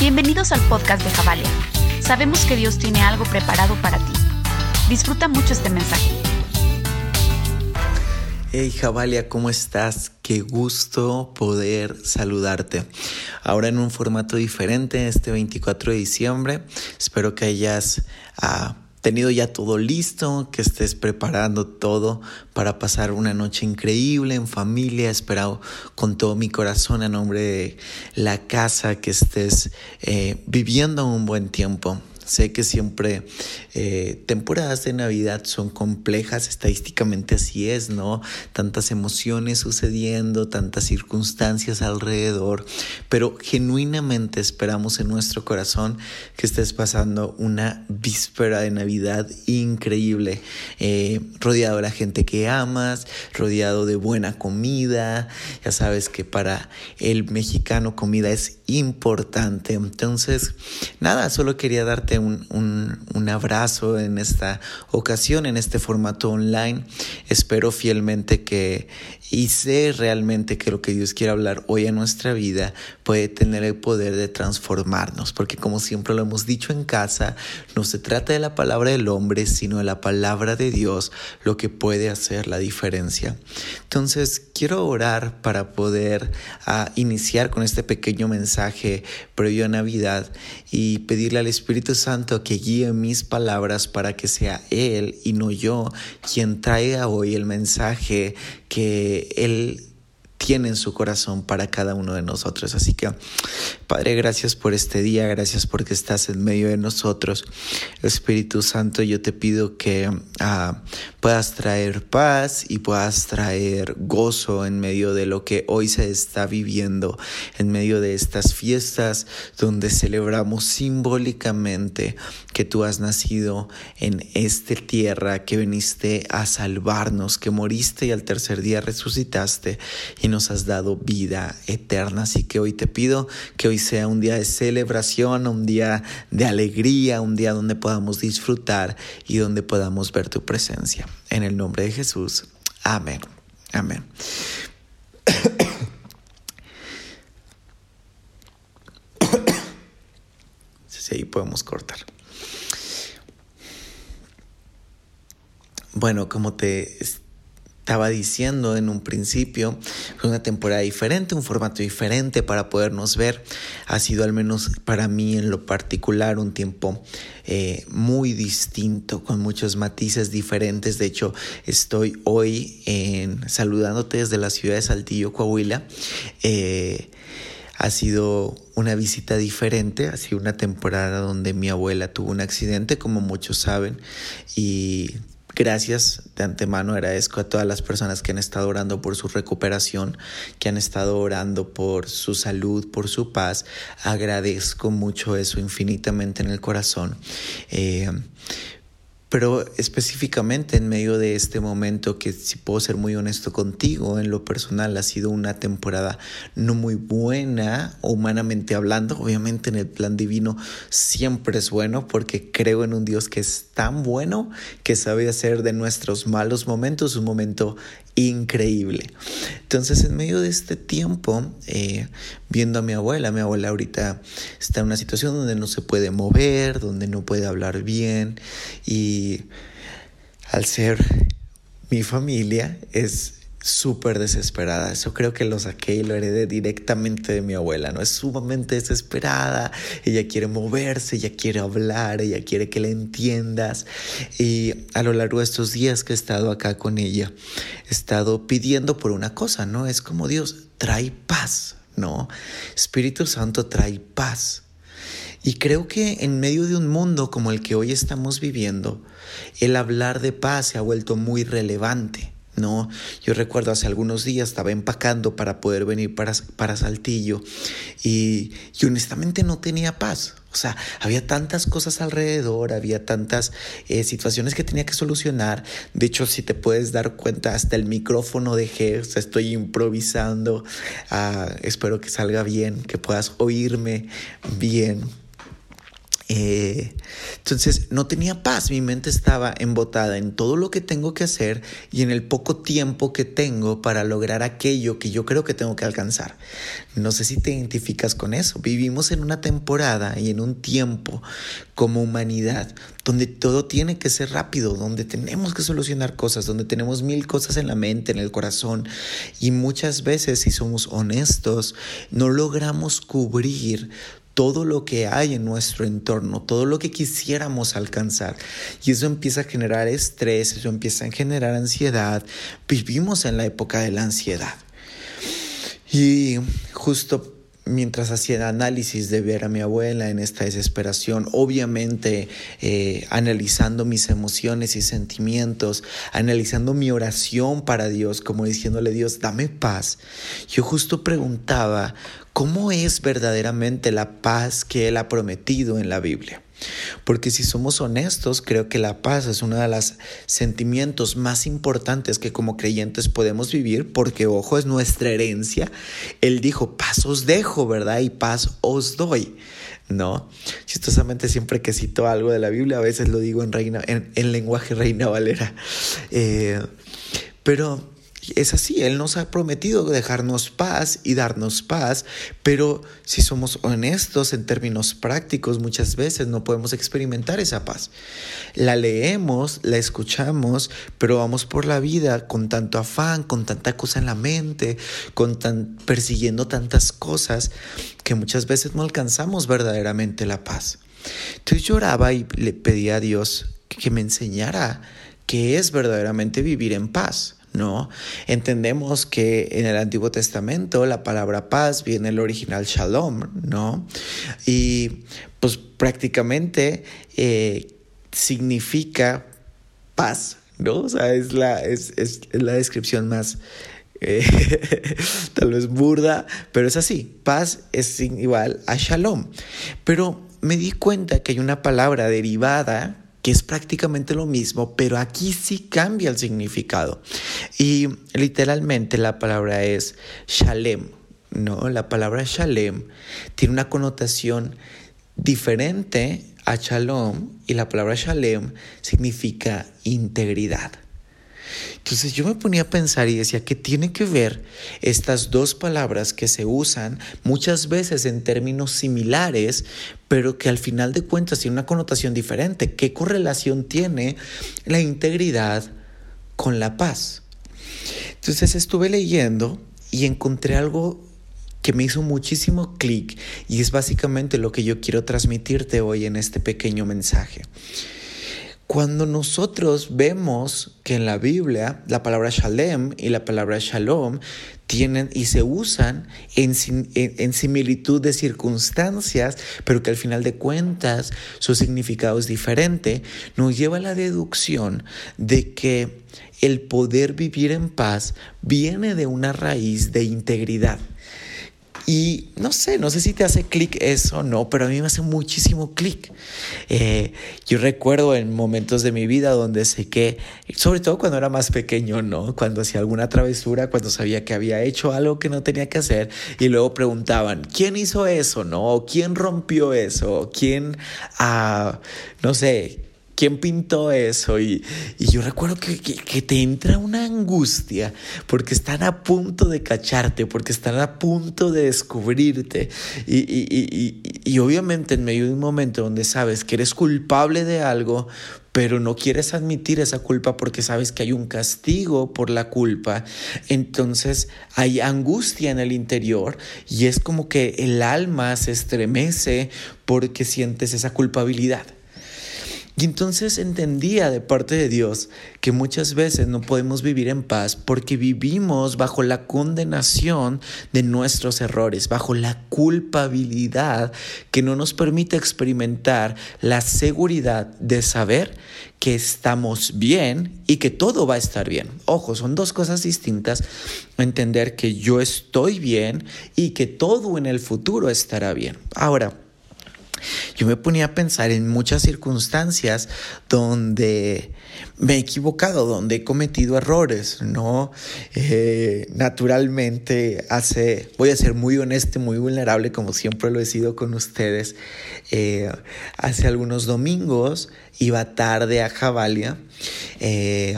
Bienvenidos al podcast de Javalia. Sabemos que Dios tiene algo preparado para ti. Disfruta mucho este mensaje. Hey Javalia, ¿cómo estás? Qué gusto poder saludarte. Ahora en un formato diferente, este 24 de diciembre. Espero que hayas... Uh, tenido ya todo listo, que estés preparando todo para pasar una noche increíble en familia. Esperado con todo mi corazón a nombre de la casa que estés eh, viviendo un buen tiempo. Sé que siempre eh, temporadas de Navidad son complejas, estadísticamente así es, ¿no? Tantas emociones sucediendo, tantas circunstancias alrededor, pero genuinamente esperamos en nuestro corazón que estés pasando una víspera de Navidad increíble, eh, rodeado de la gente que amas, rodeado de buena comida, ya sabes que para el mexicano comida es importante, entonces nada, solo quería darte un, abrazo en esta ocasión, en este formato online. Espero fielmente que y sé realmente que lo que Dios quiere hablar hoy en nuestra vida puede tener el poder de transformarnos, porque como siempre lo hemos dicho en casa, no se trata de la palabra del hombre, sino de la palabra de Dios, lo que puede hacer la diferencia. Entonces, quiero orar para poder ah, iniciar con este pequeño mensaje previo a Navidad y pedirle al Espíritu Santo que guíe mis palabras para que sea Él y no yo quien traiga hoy el mensaje que Él tiene en su corazón para cada uno de nosotros. Así que, Padre, gracias por este día, gracias porque estás en medio de nosotros. Espíritu Santo, yo te pido que ah, puedas traer paz y puedas traer gozo en medio de lo que hoy se está viviendo, en medio de estas fiestas donde celebramos simbólicamente que tú has nacido en esta tierra, que viniste a salvarnos, que moriste y al tercer día resucitaste y nos has dado vida eterna. Así que hoy te pido que hoy sea un día de celebración, un día de alegría, un día donde podamos disfrutar y donde podamos ver tu presencia. En el nombre de Jesús. Amén. Amén. Sí, ahí podemos cortar. Bueno, como te estaba diciendo en un principio, fue una temporada diferente, un formato diferente para podernos ver. Ha sido al menos para mí en lo particular un tiempo eh, muy distinto, con muchos matices diferentes. De hecho, estoy hoy en, saludándote desde la ciudad de Saltillo, Coahuila. Eh, ha sido una visita diferente, ha sido una temporada donde mi abuela tuvo un accidente, como muchos saben, y Gracias de antemano, agradezco a todas las personas que han estado orando por su recuperación, que han estado orando por su salud, por su paz. Agradezco mucho eso infinitamente en el corazón. Eh, pero específicamente en medio de este momento que si puedo ser muy honesto contigo, en lo personal ha sido una temporada no muy buena, humanamente hablando. Obviamente en el plan divino siempre es bueno porque creo en un Dios que es tan bueno que sabe hacer de nuestros malos momentos un momento increíble. Entonces, en medio de este tiempo, eh, viendo a mi abuela, mi abuela ahorita está en una situación donde no se puede mover, donde no puede hablar bien y al ser mi familia es súper desesperada. Eso creo que lo saqué y lo heredé directamente de mi abuela, ¿no? Es sumamente desesperada, ella quiere moverse, ella quiere hablar, ella quiere que la entiendas. Y a lo largo de estos días que he estado acá con ella, he estado pidiendo por una cosa, ¿no? Es como Dios, trae paz, ¿no? Espíritu Santo trae paz. Y creo que en medio de un mundo como el que hoy estamos viviendo, el hablar de paz se ha vuelto muy relevante. No, yo recuerdo hace algunos días estaba empacando para poder venir para, para Saltillo y, y, honestamente no tenía paz. O sea, había tantas cosas alrededor, había tantas eh, situaciones que tenía que solucionar. De hecho, si te puedes dar cuenta, hasta el micrófono dejé, o sea, estoy improvisando. Uh, espero que salga bien, que puedas oírme bien Eh, entonces no tenía paz, mi mente estaba embotada en todo lo que tengo que hacer y en el poco tiempo que tengo para lograr aquello que yo creo que tengo que alcanzar. No sé si te identificas con eso. Vivimos en una temporada y en un tiempo como humanidad donde todo tiene que ser rápido, donde tenemos que solucionar cosas, donde tenemos mil cosas en la mente, en el corazón y muchas veces si somos honestos no logramos cubrir todo lo que hay en nuestro entorno, todo lo que quisiéramos alcanzar. Y eso empieza a generar estrés, eso empieza a generar ansiedad. Vivimos en la época de la ansiedad. Y justo mientras hacía el análisis de ver a mi abuela en esta desesperación, obviamente eh, analizando mis emociones y sentimientos, analizando mi oración para Dios, como diciéndole Dios, dame paz, yo justo preguntaba, ¿cómo es verdaderamente la paz que Él ha prometido en la Biblia? Porque si somos honestos, creo que la paz es uno de los sentimientos más importantes que como creyentes podemos vivir, porque ojo, es nuestra herencia. Él dijo, paz os dejo, ¿verdad? Y paz os doy. ¿no? Chistosamente siempre que cito algo de la Biblia, a veces lo digo en, reina, en, lenguaje reina valera. Eh, pero es así, Él nos ha prometido dejarnos paz y darnos paz, pero si somos honestos en términos prácticos, muchas veces no podemos experimentar esa paz. La leemos, la escuchamos, pero vamos por la vida con tanto afán, con tanta cosa en la mente, con tan, persiguiendo tantas cosas que muchas veces no alcanzamos verdaderamente la paz. Entonces lloraba y le pedía a Dios que me enseñara qué es verdaderamente vivir en paz. ¿No? Entendemos que en el Antiguo Testamento la palabra paz viene del original shalom, ¿no? Y pues prácticamente eh, significa paz, ¿no? O sea, es la, es, la descripción más... Eh, tal vez burda, pero es así. Paz es igual a shalom. Pero me di cuenta que hay una palabra derivada que es prácticamente lo mismo, pero aquí sí cambia el significado. Y literalmente la palabra es shalem, ¿no? La palabra shalem tiene una connotación diferente a shalom y la palabra shalem significa integridad. Entonces yo me ponía a pensar y decía que tiene que ver estas dos palabras que se usan muchas veces en términos similares, pero que al final de cuentas tienen una connotación diferente. ¿Qué correlación tiene la integridad con la paz? Entonces estuve leyendo y encontré algo que me hizo muchísimo clic y es básicamente lo que yo quiero transmitirte hoy en este pequeño mensaje. Cuando nosotros vemos que en la Biblia la palabra shalem y la palabra shalom tienen y se usan en, en, similitud de circunstancias, pero que al final de cuentas su significado es diferente, nos lleva a la deducción de que el poder vivir en paz viene de una raíz de integridad. Y no sé, no sé si te hace clic eso o no, pero a mí me hace muchísimo clic. Eh, yo recuerdo en momentos de mi vida donde sé que, sobre todo cuando era más pequeño, ¿no? Cuando hacía alguna travesura, cuando sabía que había hecho algo que no tenía que hacer y luego preguntaban, ¿quién hizo eso, no? ¿Quién rompió eso? ¿Quién, ah, no sé, ¿quién pintó eso? Y, yo recuerdo que, te entra una angustia porque están a punto de cacharte, porque están a punto de descubrirte. Y, obviamente en medio de un momento donde sabes que eres culpable de algo, pero no quieres admitir esa culpa porque sabes que hay un castigo por la culpa, entonces hay angustia en el interior y es como que el alma se estremece porque sientes esa culpabilidad. Y entonces entendía de parte de Dios que muchas veces no podemos vivir en paz porque vivimos bajo la condenación de nuestros errores, bajo la culpabilidad que no nos permite experimentar la seguridad de saber que estamos bien y que todo va a estar bien. Ojo, son dos cosas distintas. Entender que yo estoy bien y que todo en el futuro estará bien. Ahora, yo me ponía a pensar en muchas circunstancias donde me he equivocado, donde he cometido errores, ¿no? Eh, naturalmente, hace, voy a ser muy honesto, muy vulnerable, como siempre lo he sido con ustedes. Eh, hace algunos domingos iba tarde a Javalia, eh,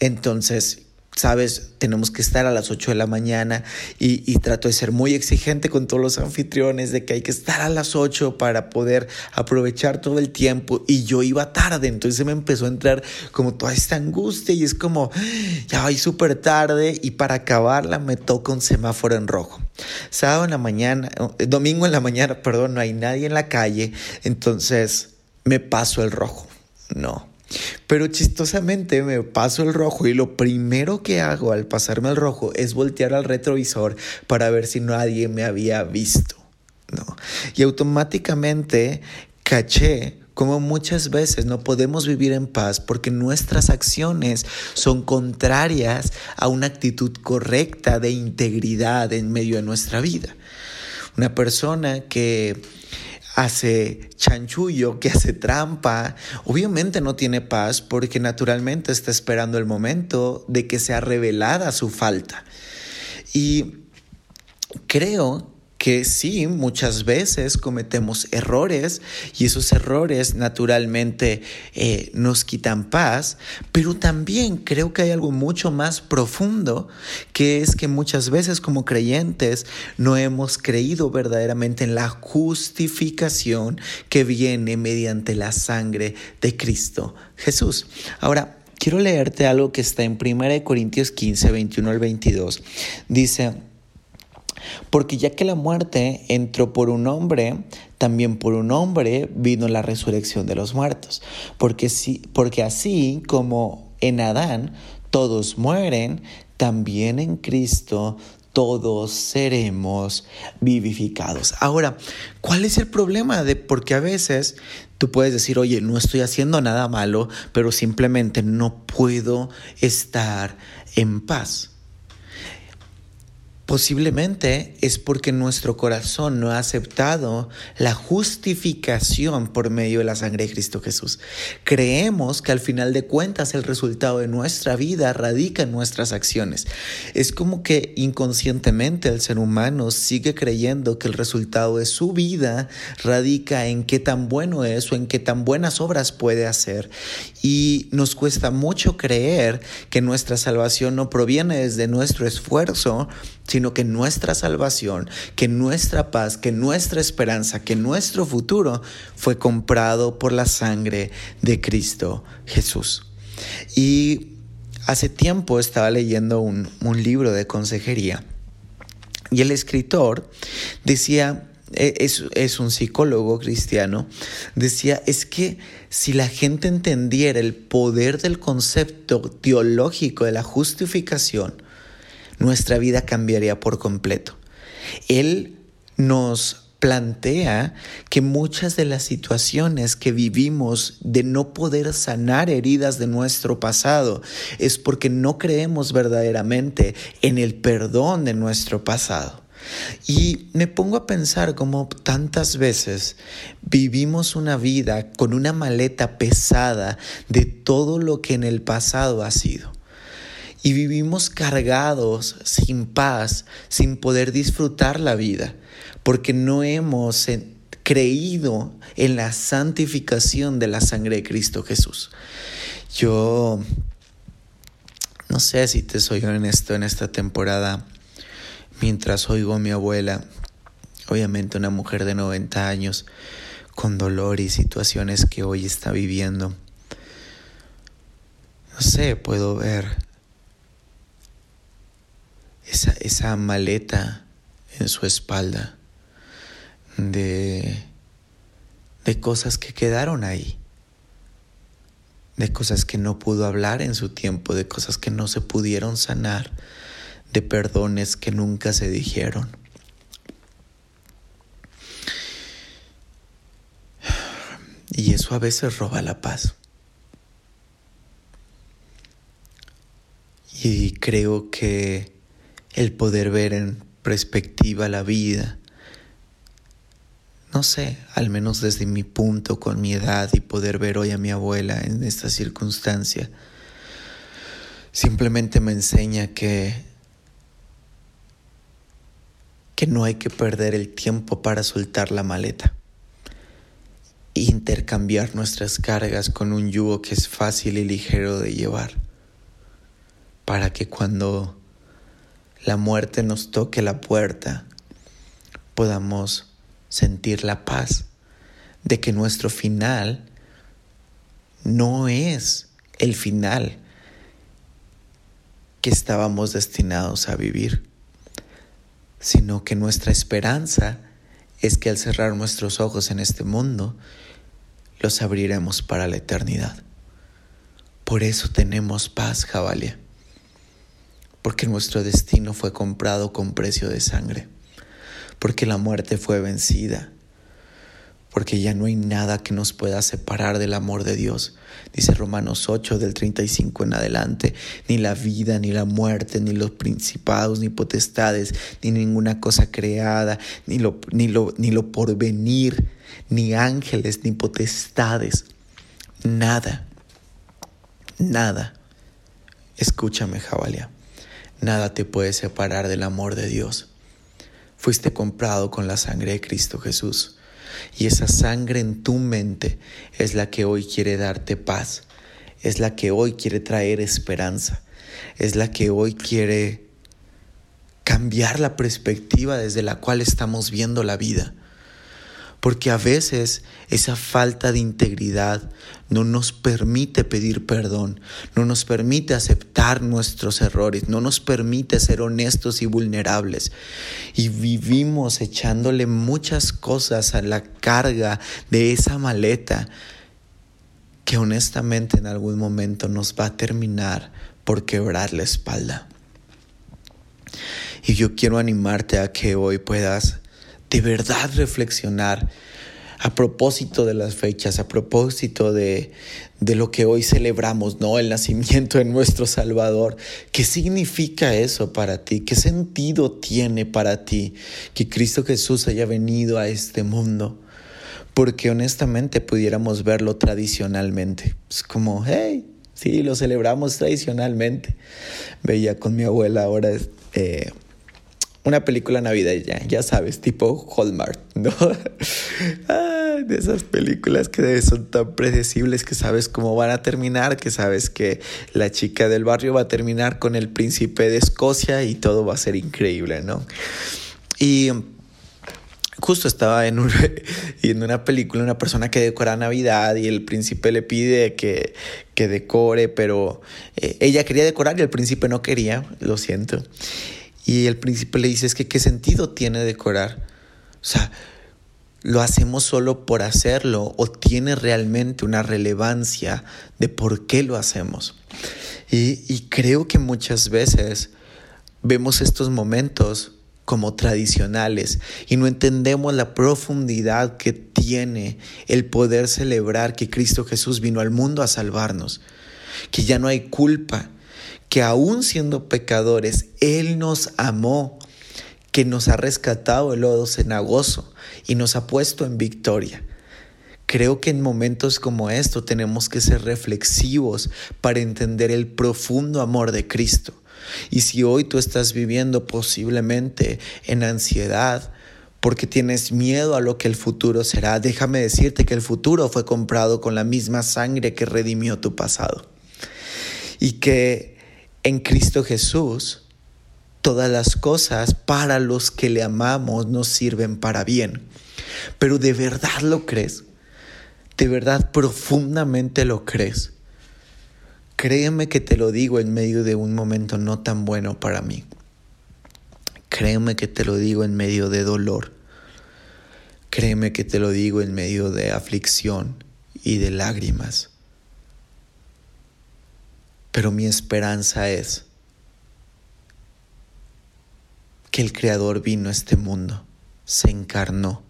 entonces sabes, tenemos que estar a las 8 de la mañana y, trato de ser muy exigente con todos los anfitriones de que hay que estar a las 8 para poder aprovechar todo el tiempo y yo iba tarde, entonces me empezó a entrar como toda esta angustia y es como, ya voy súper tarde y para acabarla me toca un semáforo en rojo. Sábado en la mañana, eh, domingo en la mañana, perdón, no hay nadie en la calle, entonces me paso el rojo. No, pero chistosamente me paso el rojo y lo primero que hago al pasarme el rojo es voltear al retrovisor para ver si nadie me había visto. ¿no? Y automáticamente caché como muchas veces no podemos vivir en paz porque nuestras acciones son contrarias a una actitud correcta de integridad en medio de nuestra vida. Una persona que hace chanchullo, que hace trampa, obviamente no tiene paz porque naturalmente está esperando el momento de que sea revelada su falta. Y creo que sí, muchas veces cometemos errores y esos errores naturalmente eh, nos quitan paz, pero también creo que hay algo mucho más profundo, que es que muchas veces como creyentes no hemos creído verdaderamente en la justificación que viene mediante la sangre de Cristo Jesús. Ahora, quiero leerte algo que está en 1 Corintios 15, 21 al 22. Dice, porque ya que la muerte entró por un hombre, también por un hombre vino la resurrección de los muertos. Porque, si, porque así como en Adán todos mueren, también en Cristo todos seremos vivificados. Ahora, ¿cuál es el problema de porque a veces tú puedes decir, "Oye, no estoy haciendo nada malo, pero simplemente no puedo estar en paz"? Posiblemente es porque nuestro corazón no ha aceptado la justificación por medio de la sangre de Cristo Jesús. Creemos que al final de cuentas el resultado de nuestra vida radica en nuestras acciones. Es como que inconscientemente el ser humano sigue creyendo que el resultado de su vida radica en qué tan bueno es o en qué tan buenas obras puede hacer. Y nos cuesta mucho creer que nuestra salvación no proviene desde nuestro esfuerzo, sino que nuestra salvación, que nuestra paz, que nuestra esperanza, que nuestro futuro fue comprado por la sangre de Cristo Jesús. Y hace tiempo estaba leyendo un, libro de consejería y el escritor decía, e, es, es, un psicólogo cristiano, decía, es que si la gente entendiera el poder del concepto teológico de la justificación, nuestra vida cambiaría por completo. Él nos plantea que muchas de las situaciones que vivimos de no poder sanar heridas de nuestro pasado es porque no creemos verdaderamente en el perdón de nuestro pasado. Y me pongo a pensar como tantas veces vivimos una vida con una maleta pesada de todo lo que en el pasado ha sido y vivimos cargados, sin paz, sin poder disfrutar la vida, porque no hemos creído en la santificación de la sangre de Cristo Jesús. Yo no sé si te soy honesto en esta temporada, mientras oigo a mi abuela, obviamente una mujer de 90 años, con dolor y situaciones que hoy está viviendo. No sé, puedo ver esa, esa maleta en su espalda de, de cosas que quedaron ahí, de cosas que no pudo hablar en su tiempo, de cosas que no se pudieron sanar, de perdones que nunca se dijeron. Y eso a veces roba la paz. Y creo que el poder ver en perspectiva la vida. No sé, al menos desde mi punto, con mi edad y poder ver hoy a mi abuela en esta circunstancia, simplemente me enseña que que no hay que perder el tiempo para soltar la maleta. E intercambiar nuestras cargas con un yugo que es fácil y ligero de llevar, para que cuando la muerte nos toque la puerta, podamos sentir la paz de que nuestro final no es el final que estábamos destinados a vivir, sino que nuestra esperanza es que al cerrar nuestros ojos en este mundo, los abriremos para la eternidad. Por eso tenemos paz, Jabalia, porque nuestro destino fue comprado con precio de sangre. Porque la muerte fue vencida, porque ya no hay nada que nos pueda separar del amor de Dios. Dice Romanos 8 del 35 en adelante, ni la vida, ni la muerte, ni los principados, ni potestades, ni ninguna cosa creada, ni lo, ni lo, ni lo porvenir, ni ángeles, ni potestades, nada, nada. Escúchame, Jabalia, nada te puede separar del amor de Dios. Fuiste comprado con la sangre de Cristo Jesús. Y esa sangre en tu mente es la que hoy quiere darte paz, es la que hoy quiere traer esperanza, es la que hoy quiere cambiar la perspectiva desde la cual estamos viendo la vida porque a veces esa falta de integridad no nos permite pedir perdón, no nos permite aceptar nuestros errores, no nos permite ser honestos y vulnerables. Y vivimos echándole muchas cosas a la carga de esa maleta que honestamente en algún momento nos va a terminar por quebrar la espalda. Y yo quiero animarte a que hoy puedas de verdad reflexionar a propósito de las fechas, a propósito de, de, lo que hoy celebramos, ¿no? El nacimiento de nuestro Salvador. ¿Qué significa eso para ti? ¿Qué sentido tiene para ti que Cristo Jesús haya venido a este mundo? Porque honestamente pudiéramos verlo tradicionalmente. Es como, hey, sí, lo celebramos tradicionalmente. Veía con mi abuela ahora. Eh, una película navideña, ya sabes, tipo Hallmark, ¿no? De esas películas que son tan predecibles que sabes cómo van a terminar, que sabes que la chica del barrio va a terminar con el príncipe de Escocia y todo va a ser increíble, ¿no? Y justo estaba en una película una persona que decora Navidad y el príncipe le pide que, que decore, pero eh, ella quería decorar y el príncipe no quería, lo siento. Y el príncipe le dice, que qué sentido tiene decorar. O sea, ¿lo hacemos solo por hacerlo o tiene realmente una relevancia de por qué lo hacemos? Y, y creo que muchas veces vemos estos momentos como tradicionales y no entendemos la profundidad que tiene el poder celebrar que Cristo Jesús vino al mundo a salvarnos, que ya no hay culpa, que aún siendo pecadores, Él nos amó, que nos ha rescatado el lodo cenagoso y nos ha puesto en victoria. Creo que en momentos como estos tenemos que ser reflexivos para entender el profundo amor de Cristo. Y si hoy tú estás viviendo posiblemente en ansiedad, porque tienes miedo a lo que el futuro será, déjame decirte que el futuro fue comprado con la misma sangre que redimió tu pasado. Y que en Cristo Jesús, todas las cosas para los que le amamos nos sirven para bien. Pero ¿de verdad lo crees? ¿De verdad profundamente lo crees? Créeme que te lo digo en medio de un momento no tan bueno para mí. Créeme que te lo digo en medio de dolor. Créeme que te lo digo en medio de aflicción y de lágrimas. Pero mi esperanza es que el Creador vino a este mundo, se encarnó,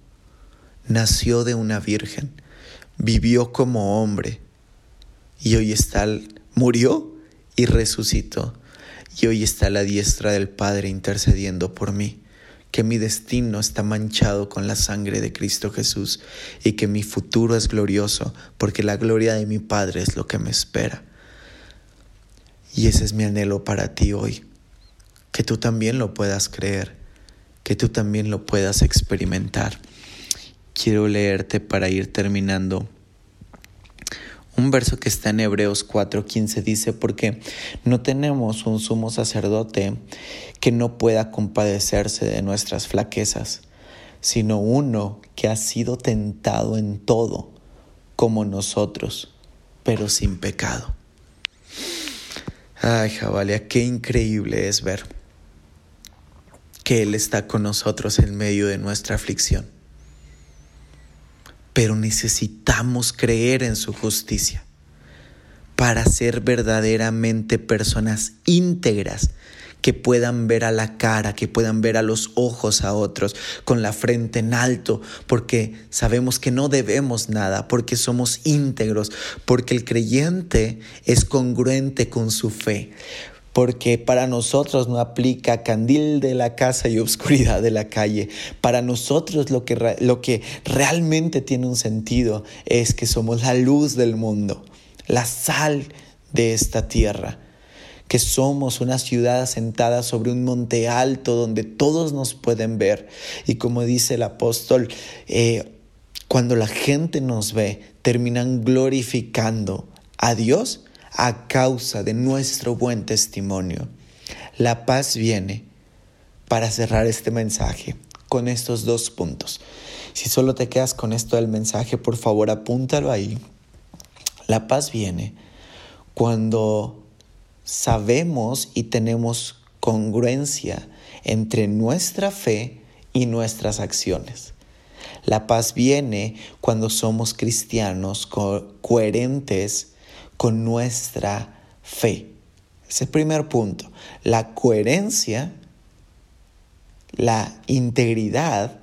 nació de una virgen, vivió como hombre y hoy está, murió y resucitó y hoy está la diestra del Padre intercediendo por mí. que mi destino está manchado con la sangre de Cristo Jesús y que mi futuro es glorioso porque la gloria de mi Padre es lo que me espera. Y ese es mi anhelo para ti hoy, que tú también lo puedas creer, que tú también lo puedas experimentar. Quiero leerte para ir terminando un verso que está en Hebreos 4:15 dice, porque no tenemos un sumo sacerdote que no pueda compadecerse de nuestras flaquezas, sino uno que ha sido tentado en todo, como nosotros, pero sin pecado. Ay, Jabalia, qué increíble es ver que Él está con nosotros en medio de nuestra aflicción. Pero necesitamos creer en su justicia para ser verdaderamente personas íntegras que puedan ver a la cara, que puedan ver a los ojos a otros con la frente en alto, porque sabemos que no debemos nada, porque somos íntegros, porque el creyente es congruente con su fe porque para nosotros no aplica candil de la casa y oscuridad de la calle. Para nosotros lo que, lo que realmente tiene un sentido es que somos la luz del mundo, la sal de esta tierra que somos una ciudad asentada sobre un monte alto donde todos nos pueden ver. Y como dice el apóstol, eh, cuando la gente nos ve, terminan glorificando a Dios a causa de nuestro buen testimonio. La paz viene para cerrar este mensaje con estos dos puntos. Si solo te quedas con esto del mensaje, por favor apúntalo ahí. La paz viene cuando sabemos y tenemos congruencia entre nuestra fe y nuestras acciones. La paz viene cuando somos cristianos coherentes con nuestra fe. Ese es el primer punto. La coherencia, la integridad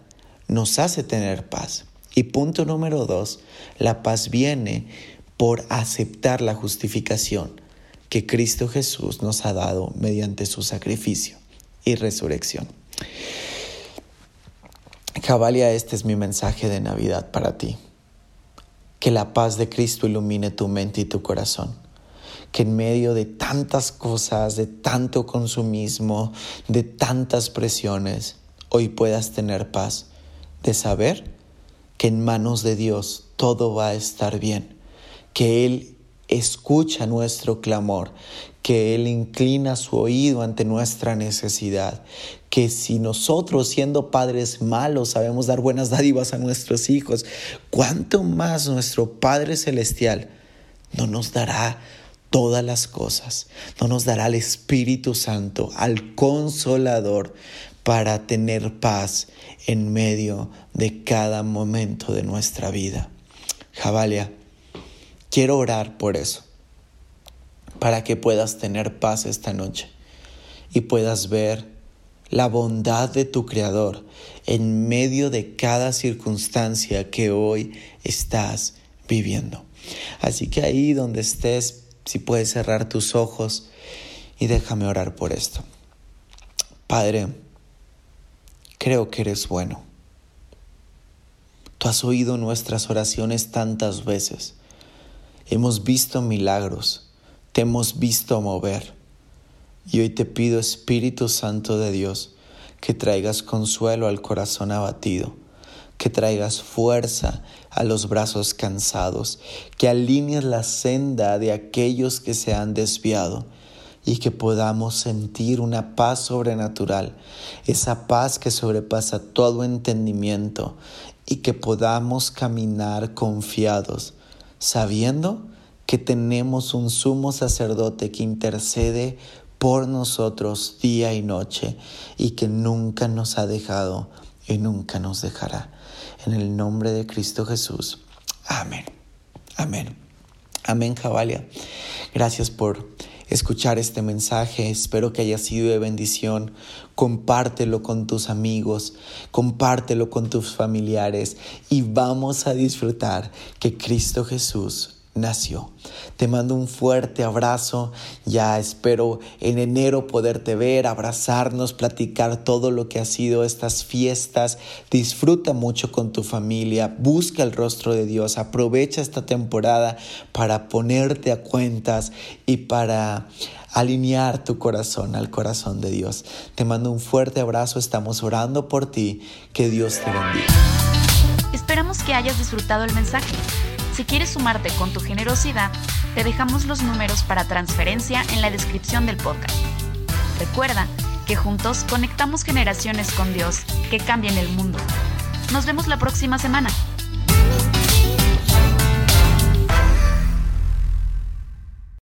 nos hace tener paz. Y punto número dos, la paz viene por aceptar la justificación que Cristo Jesús nos ha dado mediante su sacrificio y resurrección. Cabalia, este es mi mensaje de Navidad para ti. Que la paz de Cristo ilumine tu mente y tu corazón. Que en medio de tantas cosas, de tanto consumismo, de tantas presiones, hoy puedas tener paz de saber que en manos de Dios todo va a estar bien, que Él escucha nuestro clamor, que Él inclina su oído ante nuestra necesidad, que si nosotros siendo padres malos sabemos dar buenas dádivas a nuestros hijos, ¿cuánto más nuestro Padre Celestial no nos dará todas las cosas, no nos dará el Espíritu Santo, al consolador, para tener paz en medio de cada momento de nuestra vida? Jabalia, quiero orar por eso, para que puedas tener paz esta noche y puedas ver la bondad de tu Creador en medio de cada circunstancia que hoy estás viviendo. Así que ahí donde estés, si puedes cerrar tus ojos y déjame orar por esto. Padre, creo que eres bueno. Tú has oído nuestras oraciones tantas veces. Hemos visto milagros, te hemos visto mover. Y hoy te pido, Espíritu Santo de Dios, que traigas consuelo al corazón abatido, que traigas fuerza a los brazos cansados, que alinees la senda de aquellos que se han desviado y que podamos sentir una paz sobrenatural, esa paz que sobrepasa todo entendimiento y que podamos caminar confiados, sabiendo que tenemos un sumo sacerdote que intercede por nosotros día y noche y que nunca nos ha dejado y nunca nos dejará. En el nombre de Cristo Jesús. Amén. Amén. Amén, Jabalia. Gracias por escuchar este mensaje. Espero que haya sido de bendición. Compártelo con tus amigos, compártelo con tus familiares y vamos a disfrutar que Cristo Jesús nació. Te mando un fuerte abrazo, ya espero en enero poderte ver, abrazarnos, platicar todo lo que ha sido estas fiestas. Disfruta mucho con tu familia, busca el rostro de Dios, aprovecha esta temporada para ponerte a cuentas y para alinear tu corazón al corazón de Dios. Te mando un fuerte abrazo, estamos orando por ti, que Dios te bendiga. Esperamos que hayas disfrutado el mensaje. Si quieres sumarte con tu generosidad, te dejamos los números para transferencia en la descripción del podcast. Recuerda que juntos conectamos generaciones con Dios que cambien el mundo. Nos vemos la próxima semana.